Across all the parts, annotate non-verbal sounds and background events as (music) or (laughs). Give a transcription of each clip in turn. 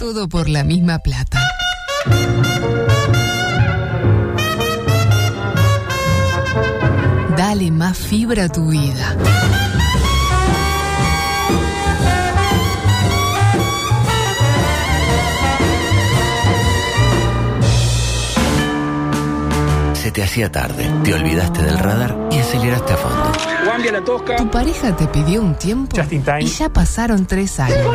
Todo por la misma plata. Dale más fibra a tu vida. Se te hacía tarde, te olvidaste del radar y aceleraste a fondo. La tosca. Tu pareja te pidió un tiempo Just in time. y ya pasaron tres años.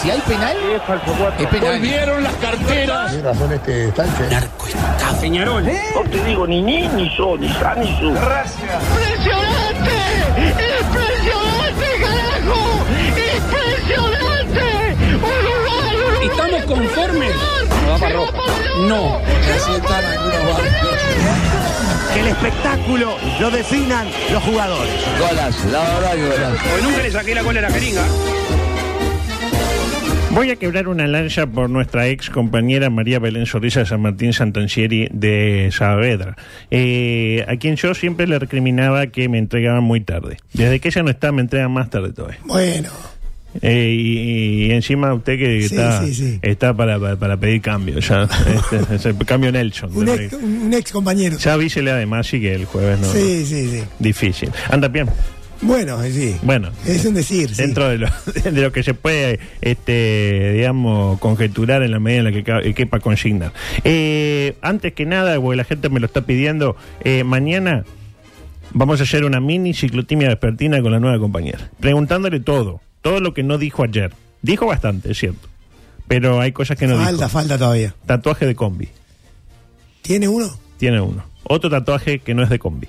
Si hay penal, es penal. Volvieron las carteras. Peñarol. No te digo ni ni, ni yo, ni sa, ni su. ¡Impresionante! ¡Impresionante, carajo! ¡Impresionante! ¡Uruguay, Uruguay! ¿Estamos conformes? No va. No. Así están algunos barrios. Que el espectáculo lo definan los jugadores. Golazo, la verdad que golazo. Porque nunca le saqué la cola a la jeringa. Voy a quebrar una lanza por nuestra ex compañera María Belén Sorrisa San Martín Santancieri de Saavedra, eh, a quien yo siempre le recriminaba que me entregaban muy tarde. Desde que ella no está, me entregan más tarde todavía. Bueno, Eh, y, y encima usted que Sí, está, sí, sí. está para, para, para pedir cambio, ya, (laughs) este, es el cambio Nelson. un ex, un ex compañero. Ya avísele además y que el jueves no. Sí, sí, sí. Difícil. Anda bien. Bueno, sí. Bueno. Es un decir, sí. Dentro de lo, (laughs) de lo que se puede, este, digamos, conjeturar en la medida en la que eh, quepa consignar. Eh, antes que nada, porque la gente me lo está pidiendo, eh, mañana vamos a hacer una mini ciclotimia vespertina con la nueva compañera. Preguntándole todo, todo lo que no dijo ayer. Dijo bastante, es cierto. Pero hay cosas que no falta, dijo. falta todavía. Tatuaje de combi. ¿Tiene uno? Tiene uno. Otro tatuaje que no es de combi.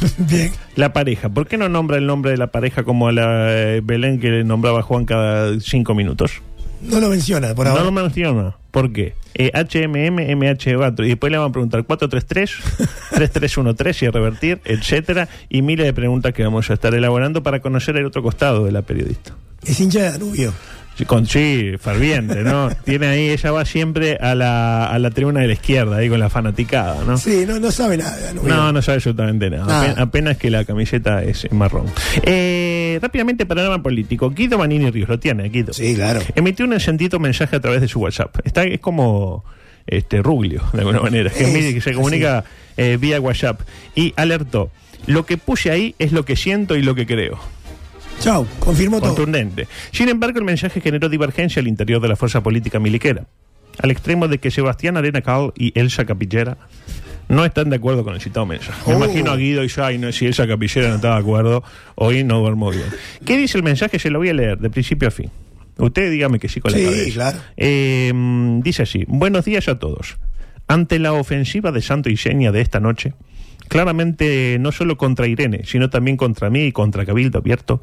(laughs) Bien. La pareja. ¿Por qué no nombra el nombre de la pareja como a la eh, Belén que le nombraba Juan cada cinco minutos? No lo menciona por ahora. No lo menciona. ¿Por qué? Eh, HMM, MH4. Y después le van a preguntar 433, 3313 (laughs) y a revertir, etcétera. Y miles de preguntas que vamos a estar elaborando para conocer el otro costado de la periodista. Es hincha de Danubio. Sí, Con, sí, ferviente, ¿no? (laughs) Tiene ahí, ella va siempre a la, a la tribuna de la izquierda, ahí con la fanaticada, ¿no? Sí, no, no sabe nada Danubio. No, no sabe absolutamente nada. Nada. Apen- Apenas que la camiseta es marrón. Eh, rápidamente, panorama político. Guido Manini Ríos, lo tiene, Guido. Sí, claro. Emitió un encendido mensaje a través de su WhatsApp. Está, es como este Ruglio, de alguna manera, que, Es, mide- que se comunica eh, vía WhatsApp. Y alertó, lo que puse ahí es lo que siento y lo que creo. Chau, confirmó todo. Contundente. Sin embargo, el mensaje generó divergencia al interior de la fuerza política miliquera, al extremo de que Sebastián Arena Cal y Elsa Capillera no están de acuerdo con el citado mensaje. Me Oh. imagino a Guido y yo, ay, no, si Elsa Capillera no estaba de acuerdo, hoy no duermo bien. ¿Qué dice el mensaje? Se lo voy a leer de principio a fin. Usted dígame que sí con la Sí, cabeza. claro. Eh, mm, dice así: Buenos días a todos. Ante la ofensiva de Santo y Seña de esta noche, claramente no solo contra Irene, sino también contra mí y contra Cabildo Abierto,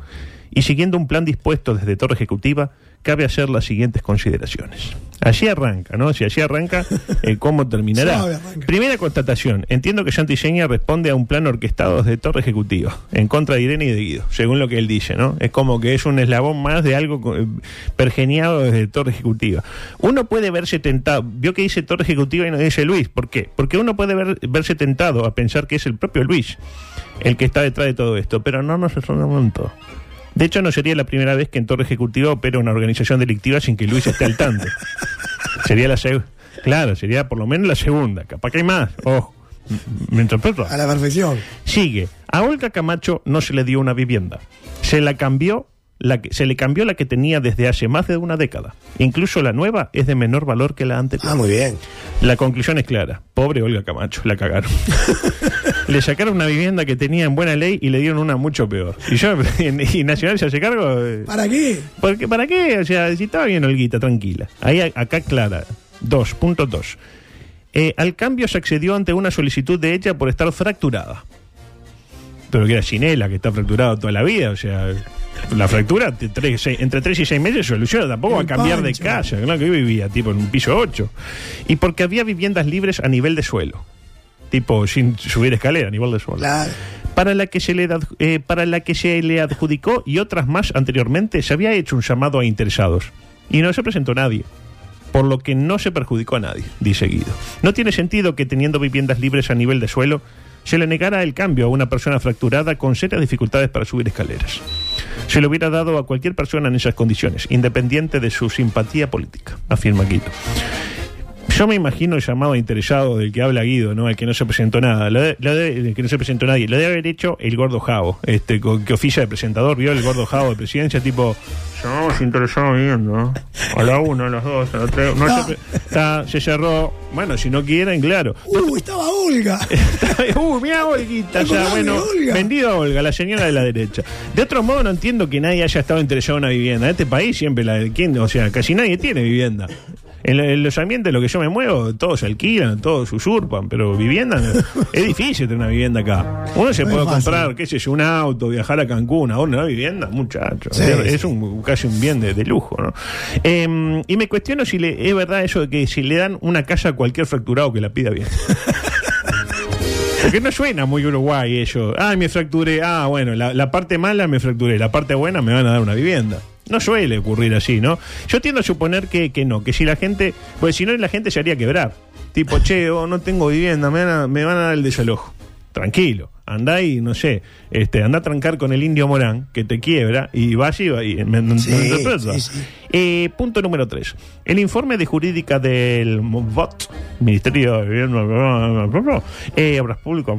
y siguiendo un plan dispuesto desde Torre Ejecutiva, cabe hacer las siguientes consideraciones. Allí arranca, ¿no? Si allí arranca, (laughs) eh, ¿cómo terminará? Primera constatación. Entiendo que Santiseña responde a un plan orquestado desde Torre Ejecutiva, en contra de Irene y de Guido, según lo que él dice, ¿no? Es como que es un eslabón más de algo eh, pergeniado desde Torre Ejecutiva. Uno puede verse tentado, vio que dice Torre Ejecutiva y no dice Luis, ¿por qué? Porque uno puede ver- verse tentado a pensar que es el propio Luis el que está detrás de todo esto, pero no nos todo. De hecho, no sería la primera vez que en Torre Ejecutiva opera una organización delictiva sin que Luis esté al tanto. sería la segunda. Claro, sería por lo menos la segunda. Capaz que hay más. Ojo. Me interpreto. A la perfección. Sigue. A Olga Camacho no se le dio una vivienda. Se la cambió. La que, se le cambió la que tenía desde hace más de una década. Incluso la nueva es de menor valor que la anterior. Ah, muy bien. La conclusión es clara. Pobre Olga Camacho, la cagaron. (laughs) le sacaron una vivienda que tenía en buena ley y le dieron una mucho peor. Y yo, (laughs) y Nacional se hace cargo. eh, ¿Para qué? porque, ¿Para qué? O sea, si estaba bien Olguita, tranquila. Ahí, a- acá clara. 2.2. Eh, al cambio se accedió ante una solicitud de ella por estar fracturada. Pero que era Chinela, que está fracturada toda la vida. O sea, la fractura te- tres- seis- entre 3 y 6 meses se soluciona. Tampoco va a cambiar de casa. Claro que yo vivía tipo en un piso 8. Y porque había viviendas libres a nivel de suelo. Tipo sin subir escalera, nivel de suelo. Claro. Para la, que se le eh, para la que se le adjudicó y otras más anteriormente, se había hecho un llamado a interesados. Y no se presentó nadie. Por lo que no se perjudicó a nadie, dice Guido. No tiene sentido que teniendo viviendas libres a nivel de suelo, se le negara el cambio a una persona fracturada con serias dificultades para subir escaleras. Se lo hubiera dado a cualquier persona en esas condiciones, independiente de su simpatía política, afirma Guido. Yo me imagino el llamado interesado del que habla Guido, ¿no? El que no se presentó nada. Lo de- lo de- el que no se presentó nadie. Lo debe haber hecho el gordo Javo, este, con- que oficia de presentador, vio el gordo Javo de presidencia, tipo, llamamos interesado viendo, A la una, a las dos, a las tres. No, se, está- se cerró. Bueno, si no quieren, claro. Uh, estaba Olga. (laughs) uh, mira Olguita, ¿Te ya, de bueno, Olga? vendido a Olga, la señora de la derecha. De otro modo, no entiendo que nadie haya estado interesado en una vivienda. En este país siempre la ¿quién? o sea, casi nadie tiene vivienda. En, en los ambientes en los que yo me muevo, todos se alquilan, todos usurpan, pero vivienda, (laughs) es difícil tener una vivienda acá. Uno se No puede comprar, qué sé yo, un auto, viajar a Cancún, ahora una vivienda, muchacho. Sí, es es un, casi un bien de, de lujo, ¿no? Eh, y me cuestiono si le, es verdad eso de que si le dan una casa a cualquier fracturado que la pida bien. (laughs) Porque no suena muy Uruguay eso. Ah, me fracturé. Ah, bueno, la, la parte mala me fracturé. La parte buena me van a dar una vivienda. No suele ocurrir así, ¿no? Yo tiendo a suponer que, que no, que si la gente. Pues si no, la gente se haría quebrar. Tipo, che, oh, no tengo vivienda, me van a, me van a dar el desalojo. Tranquilo. Andá y, no sé, este, andá a trancar con el indio Morán, que te quiebra, y vas y, va y me, Sí, me sí, sí. Eh, punto número 3. El informe de jurídica del MOVOT, Ministerio de Vivienda, eh, Obras Públicas,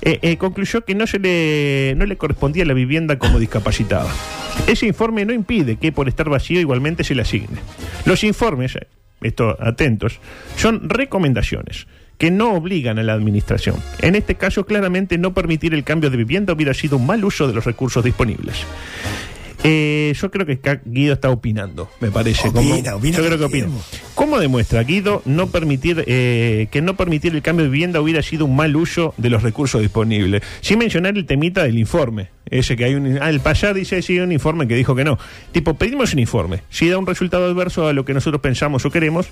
eh, concluyó que no, se le, no le correspondía la vivienda como discapacitada. Ese informe no impide que por estar vacío igualmente se le asigne. Los informes, esto atentos, son recomendaciones que no obligan a la administración. En este caso, claramente no permitir el cambio de vivienda hubiera sido un mal uso de los recursos disponibles. Eh, yo creo que Guido está opinando, me parece. Opina, opina yo creo que opina. ¿Cómo demuestra Guido no permitir eh, que no permitir el cambio de vivienda hubiera sido un mal uso de los recursos disponibles? Sin mencionar el temita del informe. Ese que hay un. Ah, el payá dice sí, un informe que dijo que no. Tipo, pedimos un informe. Si da un resultado adverso a lo que nosotros pensamos o queremos,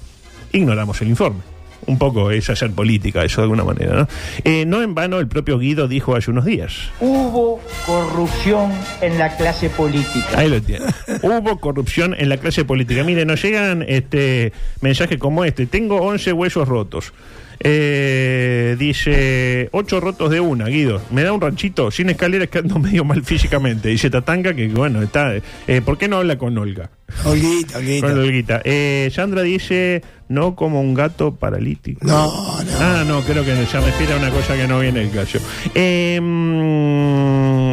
ignoramos el informe. Un poco es hacer política, eso de alguna manera. ¿no? Eh, no en vano, el propio Guido dijo hace unos días. Hubo corrupción en la clase política. Ahí lo tiene. Hubo corrupción en la clase política. Mire, nos llegan este mensajes como este. Tengo 11 huesos rotos. Eh, dice, 8 rotos de una, Guido. Me da un ranchito sin escaleras que ando medio mal físicamente. Dice Tatanga que, bueno, está... eh, ¿Por qué no habla con Olga? Olguita, Olguita. Con Olguita. Eh, Sandra dice, no como un gato paralítico. No, no. Ah, no, creo que se refiere a una cosa que no viene el caso. Eh,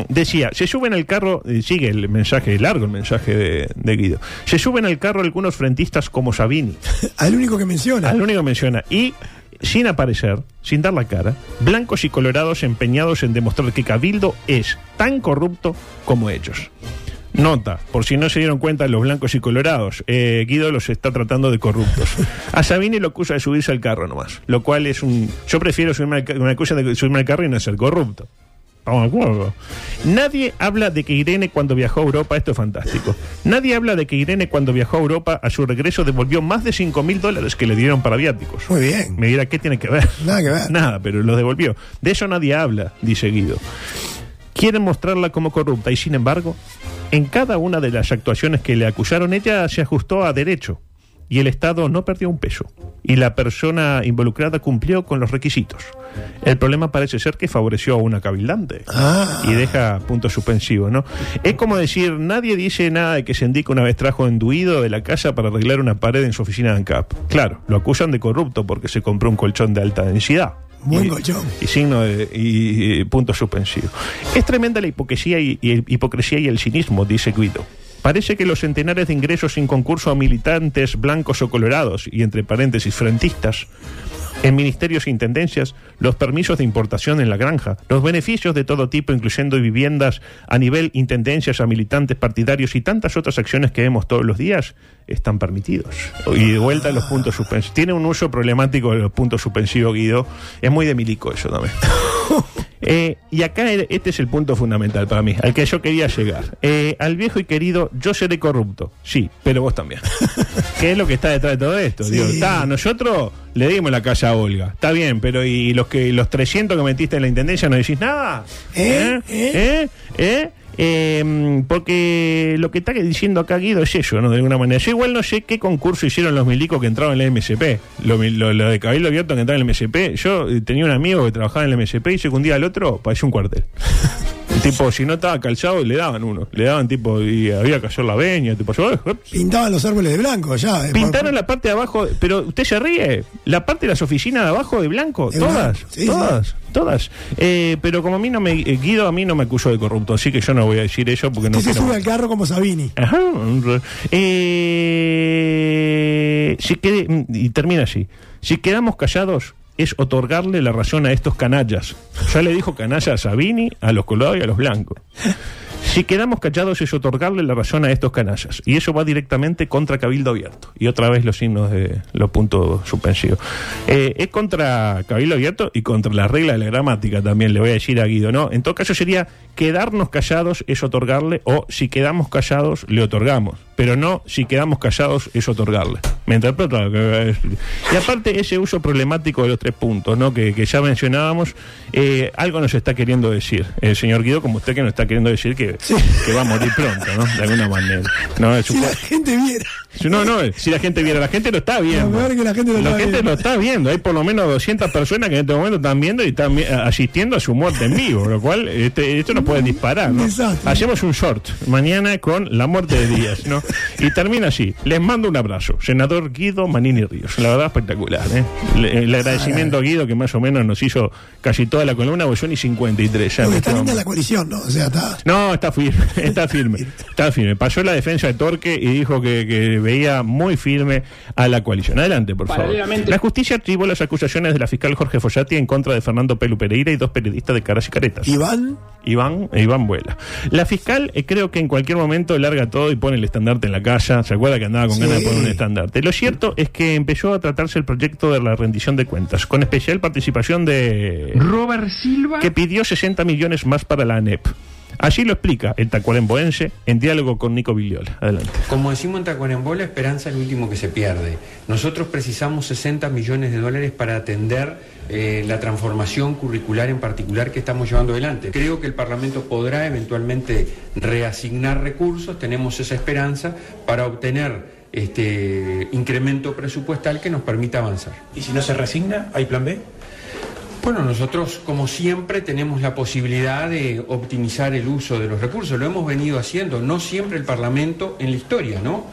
decía, se suben al carro, sigue el mensaje, largo el mensaje de, de Guido. Se suben al carro algunos frentistas como Sabini, (laughs) Al único que menciona. al único que menciona, y sin aparecer, sin dar la cara, blancos y colorados empeñados en demostrar que Cabildo es tan corrupto como ellos. Nota, por si no se dieron cuenta los blancos y colorados, eh, Guido los está tratando de corruptos. A Sabini lo acusa de subirse al carro nomás, lo cual es un... Yo prefiero subirme al, me acusan de subirme al carro y no ser corrupto. Estamos de acuerdo. Nadie habla de que Irene cuando viajó a Europa, esto es fantástico. Nadie habla de que Irene cuando viajó a Europa a su regreso devolvió más de 5 mil dólares que le dieron para viáticos. Muy bien. Me dirá, ¿qué tiene que ver? Nada que ver. Nada, pero los devolvió. De eso nadie habla, dice Guido. Quieren mostrarla como corrupta y sin embargo, en cada una de las actuaciones que le acusaron, ella se ajustó a derecho y el Estado no perdió un peso y la persona involucrada cumplió con los requisitos. El problema parece ser que favoreció a una cabildante Ah. y deja punto suspensivo, ¿no? Es como decir, nadie dice nada de que se indica una vez trajo enduido de la casa para arreglar una pared en su oficina de ANCAP. Claro, lo acusan de corrupto porque se compró un colchón de alta densidad. Y- y signo de y, y punto suspensivo. Es tremenda la hipocresía y, y el- hipocresía y el cinismo, dice Guido. Parece que los centenares de ingresos sin concurso a militantes blancos o colorados, y entre paréntesis frentistas, en ministerios e intendencias, los permisos de importación en la granja, los beneficios de todo tipo, incluyendo viviendas a nivel intendencias a militantes partidarios y tantas otras acciones que vemos todos los días, están permitidos. Y de vuelta a los puntos suspensivos. Tiene un uso problemático de los puntos suspensivos, Guido. Es muy de milico eso también. (laughs) Eh, y acá este es el punto fundamental para mí, al que yo quería llegar. Eh, al viejo y querido, yo seré corrupto, sí, pero vos también. (laughs) ¿Qué es lo que está detrás de todo esto? Sí. Digo, está, nosotros le dimos la calle a Olga, está bien, pero ¿y los que los 300 que metiste en la intendencia no decís nada? ¿Eh? ¿Eh? ¿Eh? ¿Eh? Eh, porque lo que está diciendo acá Guido es eso, ¿no? De alguna manera. Yo igual no sé qué concurso hicieron los milicos que entraron en el MSP. Lo, lo- lo de Cabildo Abierto que entraron en el MSP. Yo eh, tenía un amigo que trabajaba en el MSP y sé que un día al otro parecía un cuartel. (laughs) tipo, si no estaba calzado, le daban uno. Le daban tipo, y había que hacer la veña. Tipo, yo, eh. Pintaban los árboles de blanco ya. eh, Pintaron la parte de abajo, pero usted se ríe. La parte de las oficinas de abajo de blanco, De todas, blanco, sí, todas, todas. Eh, pero como a mí no me, eh, Guido a mí no me acusó de corrupto, así que yo no voy a decir eso porque no Que se quiero- sube al carro como Sabini. Ajá. Eh, si quede- y termina así. Si quedamos callados, es otorgarle la razón a estos canallas. Ya le dijo canalla a Sabini, a los colorados y a los blancos. Si quedamos callados es otorgarle la razón a estos canallas. Y eso va directamente contra Cabildo Abierto. Y otra vez los signos de los puntos suspensivos. Eh, es contra Cabildo Abierto y contra la regla de la gramática también, le voy a decir a Guido, ¿no? En todo caso sería quedarnos callados es otorgarle o si quedamos callados le otorgamos. Pero no si quedamos callados es otorgarle. Me interpreto. Y aparte ese uso problemático de los tres puntos, ¿no? Que, que ya mencionábamos, eh, algo nos está queriendo decir el señor Guido, como usted que nos está queriendo decir que, que va a morir pronto, ¿no? De alguna manera. No, Si la gente viera. No, no, si la gente viera, la gente lo está viendo. Que la gente lo está viendo. lo está viendo. Hay por lo menos 200 personas que en este momento están viendo y están vi- asistiendo a su muerte en vivo, lo cual este, esto nos puede disparar. Hacemos un short mañana con la muerte de Díaz, ¿no? Y termina así. Les mando un abrazo, senador Guido Manini Ríos. La verdad espectacular, ¿eh? Le- El agradecimiento a Guido que más o menos nos hizo casi toda la columna, porque yo ni 53 ya. Está linda la coalición, ¿no? O sea, está. no, está firme, (laughs) está firme, (laughs) está firme. Pasó la defensa de Torque y dijo que, que veía muy firme a la coalición. Adelante, por favor. La justicia archivó las acusaciones de la fiscal Jorge Follati en contra de Fernando Pelu Pereira y dos periodistas de caras y caretas. Iván. Iván e Iván Vuela. La fiscal eh, creo que en cualquier momento larga todo y pone el estandarte en la calle. ¿Se acuerda que andaba con Sí. ganas de poner un estandarte? Lo cierto es que empezó a tratarse el proyecto de la rendición de cuentas, con especial participación de Robert Silva. que pidió 60 millones más para la ANEP. Así lo explica el tacuaremboense en diálogo con Nico Villiola. Adelante. Como decimos en Tacuarembó, la esperanza es lo último que se pierde. Nosotros precisamos 60 millones de dólares para atender eh, la transformación curricular en particular que estamos llevando adelante. Creo que el Parlamento podrá eventualmente reasignar recursos, tenemos esa esperanza para obtener este incremento presupuestal que nos permita avanzar. ¿Y si no se resigna, hay plan B? Bueno, nosotros, como siempre, tenemos la posibilidad de optimizar el uso de los recursos. Lo hemos venido haciendo, no siempre el Parlamento en la historia, ¿no?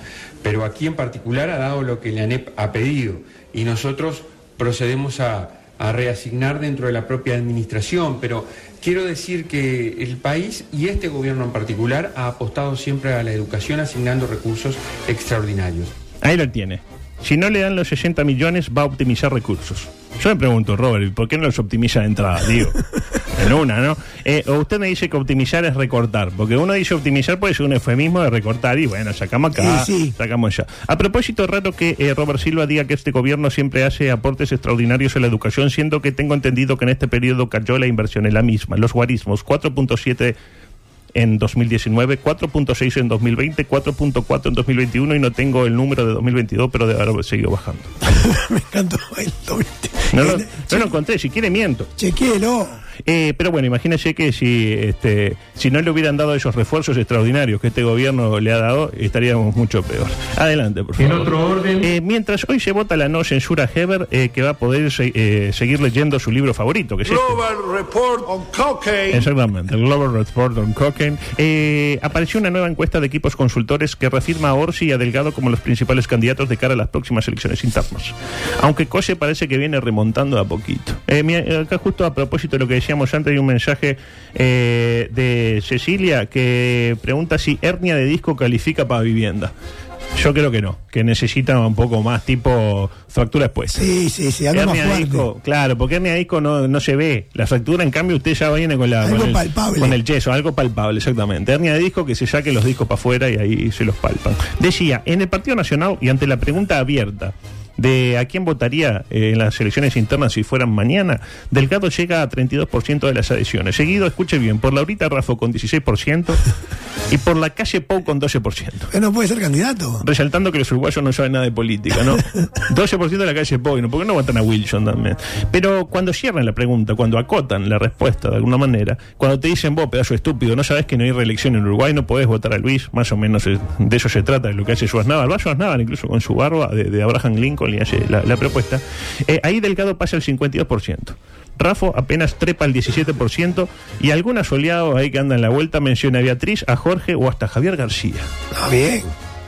Pero aquí en particular ha dado lo que la ANEP ha pedido y nosotros procedemos a, a reasignar dentro de la propia administración. Pero quiero decir que el país y este gobierno en particular ha apostado siempre a la educación asignando recursos extraordinarios. Ahí lo tiene. Si no le dan los 60 millones, va a optimizar recursos. Yo me pregunto, Robert, ¿por qué no los optimiza de entrada? Digo, (laughs) en una, ¿no? Eh, o usted me dice que optimizar es recortar, porque uno dice optimizar puede ser un eufemismo de recortar y bueno, sacamos acá, Sí, sí. sacamos allá. A propósito, es raro que eh, Robert Silva diga que este gobierno siempre hace aportes extraordinarios a la educación, siendo que tengo entendido que en este periodo cayó la inversión en la misma, los guarismos, 4.7 en 2019, 4.6 en 2020, 4.4 en 2021 y no tengo el número de 2022, pero debe haber seguido bajando. (laughs) Me encantó el. No lo, no lo encontré, si quiere miento. Chequéelo. Eh, pero bueno, imagínese que si este si no le hubieran dado esos refuerzos extraordinarios que este gobierno le ha dado, estaríamos mucho peor. Adelante, por favor. En otro orden. Eh, mientras hoy se vota la no censura Heber, eh, que va a poder se- eh, seguir leyendo su libro favorito, que es este. Global Report on Cocaine. Exactamente, el Global Report on Cocaine. Eh, apareció una nueva encuesta de equipos consultores que reafirma a Orsi y a Delgado como los principales candidatos de cara a las próximas elecciones internas. Aunque Cose parece que viene remontando a poquito. Eh, acá justo a propósito de lo que decíamos antes, hay un mensaje eh, de Cecilia que pregunta si hernia de disco califica para vivienda. Yo creo que no, que necesita un poco más tipo fractura expuesta. Sí, sí, sí, más Hernia fuerte. disco, claro, porque hernia de disco no, no se ve. La fractura, en cambio, usted ya viene con, la, Algo con, el, palpable. con el yeso, algo palpable, exactamente. Hernia de disco que se saque los discos para afuera y ahí se los palpan. Decía, en el Partido Nacional y ante la pregunta abierta de a quién votaría eh, en las elecciones internas si fueran mañana, Delgado llega a 32% de las adhesiones. Seguido, escuche bien, por Laurita Raffo con 16% y por la calle Pou con 12%. Él no puede ser candidato. Resaltando que los uruguayos no saben nada de política, ¿no? (laughs) 12% de la calle Pou, ¿no? ¿por qué no votan a Wilson también? Pero cuando cierran la pregunta, cuando acotan la respuesta de alguna manera, cuando te dicen vos, pedazo estúpido, no sabes que no hay reelección en Uruguay, no podés votar a Luis, más o menos eh, de eso se trata, de lo que hace Schwarzenegger. Va Schwarzenegger incluso con su barba de, de Abraham Lincoln la, la propuesta. Eh, ahí Delgado pasa el 52%. Rafo apenas trepa el 17% y algunos oleados ahí que andan en la vuelta menciona a Beatriz, a Jorge o hasta Javier García. Está bien.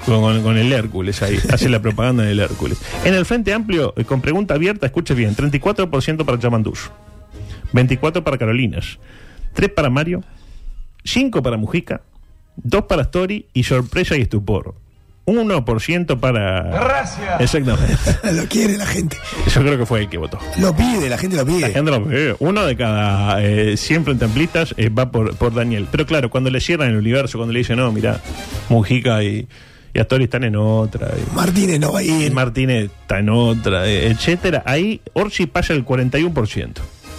Con, con- con el Hércules ahí, (laughs) hace la propaganda del Hércules. En el Frente Amplio, eh, con pregunta abierta, escuche bien, 34% para Chamandús, 24% para Carolinas, 3 para Mario, 5 para Mujica, 2 para Story y sorpresa y estupor. 1% para... Gracias. Exactamente. (laughs) Lo quiere la gente. Yo creo que fue el que votó. Lo pide, la gente lo pide. La gente lo pide. Uno de cada eh, 100 frente amplistas eh, va por, por Daniel. Pero claro, cuando le cierran el universo, cuando le dicen, no, mira, Mujica y, y Astori están en otra. y- Martínez no va a ir. Martínez está en otra, eh, etcétera. Ahí Orsi pasa el 41%.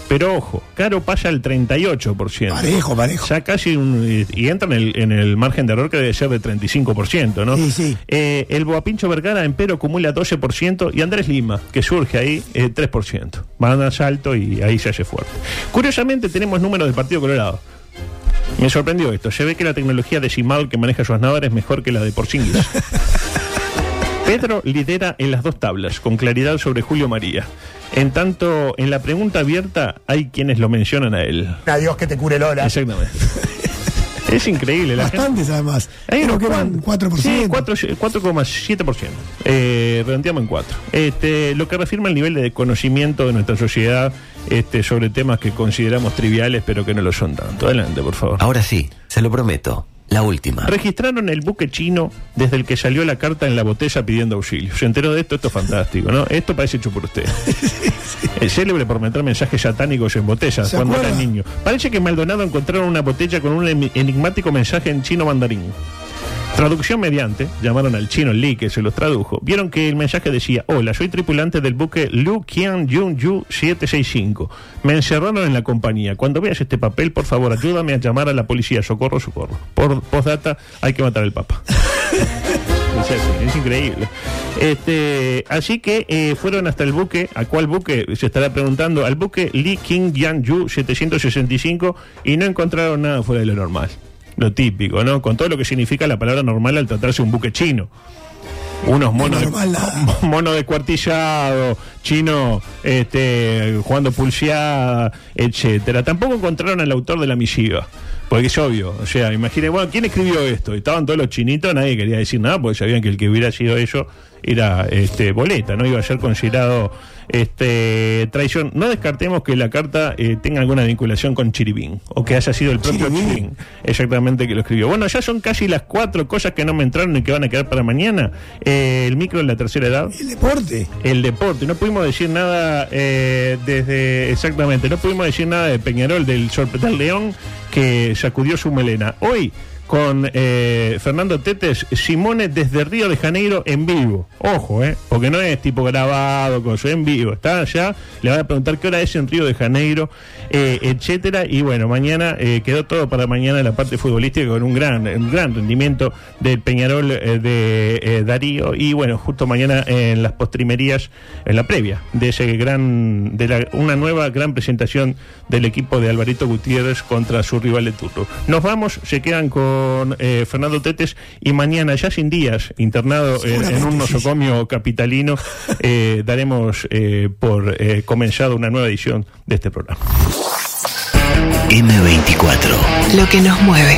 Pero ojo, Caro pasa el 38%. Parejo, parejo. Ya casi un, y, y entra en el, en el margen de error que debe ser de 35%, ¿no? Sí, sí. Eh, el Boapincho Vergara, empero, acumula 12% y Andrés Lima, que surge ahí, eh, 3%. Van a salto y ahí se hace fuerte. Curiosamente, tenemos números del Partido Colorado. Me sorprendió esto. Se ve que la tecnología decimal que maneja Schwarzenegger es mejor que la de Porzingis. (laughs) Pedro lidera en las dos tablas, con claridad sobre Julio María. En tanto, en la pregunta abierta hay quienes lo mencionan a él. Adiós que te cure Lola. Exactamente. (laughs) es increíble. La gente- Bastantes además. hay Creo unos que van cuantos. 4%. Sí, 4 4,7%. Eh, redondeamos en 4. Este, lo que reafirma el nivel de conocimiento de nuestra sociedad este, sobre temas que consideramos triviales, pero que no lo son tanto. Adelante, por favor. Ahora sí, se lo prometo. La última. Registraron el buque chino desde el que salió la carta en la botella pidiendo auxilio. Se enteró de esto, esto es fantástico, ¿no? Esto parece hecho por usted. (laughs) Es célebre por meter mensajes satánicos en botellas ¿Se cuando era niño. Parece que en Maldonado encontraron una botella con un enigmático mensaje en chino mandarín. Traducción mediante, llamaron al chino Li que se los tradujo. Vieron que el mensaje decía: Hola, soy tripulante del buque Lu Qian Yun Yu 765. Me encerraron en la compañía. Cuando veas este papel, por favor, ayúdame a llamar a la policía. Socorro, socorro. Por postdata, hay que matar al Papa. (laughs) Es increíble. Este, así que eh, fueron hasta el buque, ¿a cuál buque? Se estará preguntando, al buque Li King Yang Yu 765 y no encontraron nada fuera de lo normal. Lo típico, ¿no? Con todo lo que significa la palabra normal al tratarse de un buque chino. Unos monos, de, normal nada. (laughs) mono descuartillado, chino este, jugando pulseada, etcétera. Tampoco encontraron al autor de la misiva. Porque es obvio, o sea, imagínate, bueno, ¿quién escribió esto? Estaban todos los chinitos, nadie quería decir nada, porque sabían que el que hubiera sido eso era este boleta, no iba a ser considerado este traición. No descartemos que la carta eh, tenga alguna vinculación con Chiribín, o que haya sido el propio Chiribín. Chiribín exactamente que lo escribió. Bueno, ya son casi las cuatro cosas que no me entraron y que van a quedar para mañana. Eh, el micro en la tercera edad El deporte. el deporte. No pudimos decir nada eh, desde. Exactamente, no pudimos decir nada de Peñarol, del Sorpetal León, que sacudió su melena. Hoy, con eh, Fernando Tetes, Simone desde Río de Janeiro en vivo. Ojo, ¿eh? Porque no es tipo grabado, con en vivo. Está allá, le van a preguntar qué hora es en Río de Janeiro, eh, etcétera. Y bueno, mañana eh, quedó todo para mañana en la parte futbolística con un gran, un gran rendimiento del Peñarol eh, de eh, Darío. Y bueno, justo mañana en las postrimerías, en la previa de ese gran, de la- una nueva gran presentación del equipo de Alvarito Gutiérrez contra su rival de turno. Nos vamos, se quedan con eh, Fernando Tetes y mañana, ya sin días, internado en, en un nosocomio capitalino, (laughs) eh, daremos eh, por eh, comenzado una nueva edición de este programa. M24. Lo que nos mueve.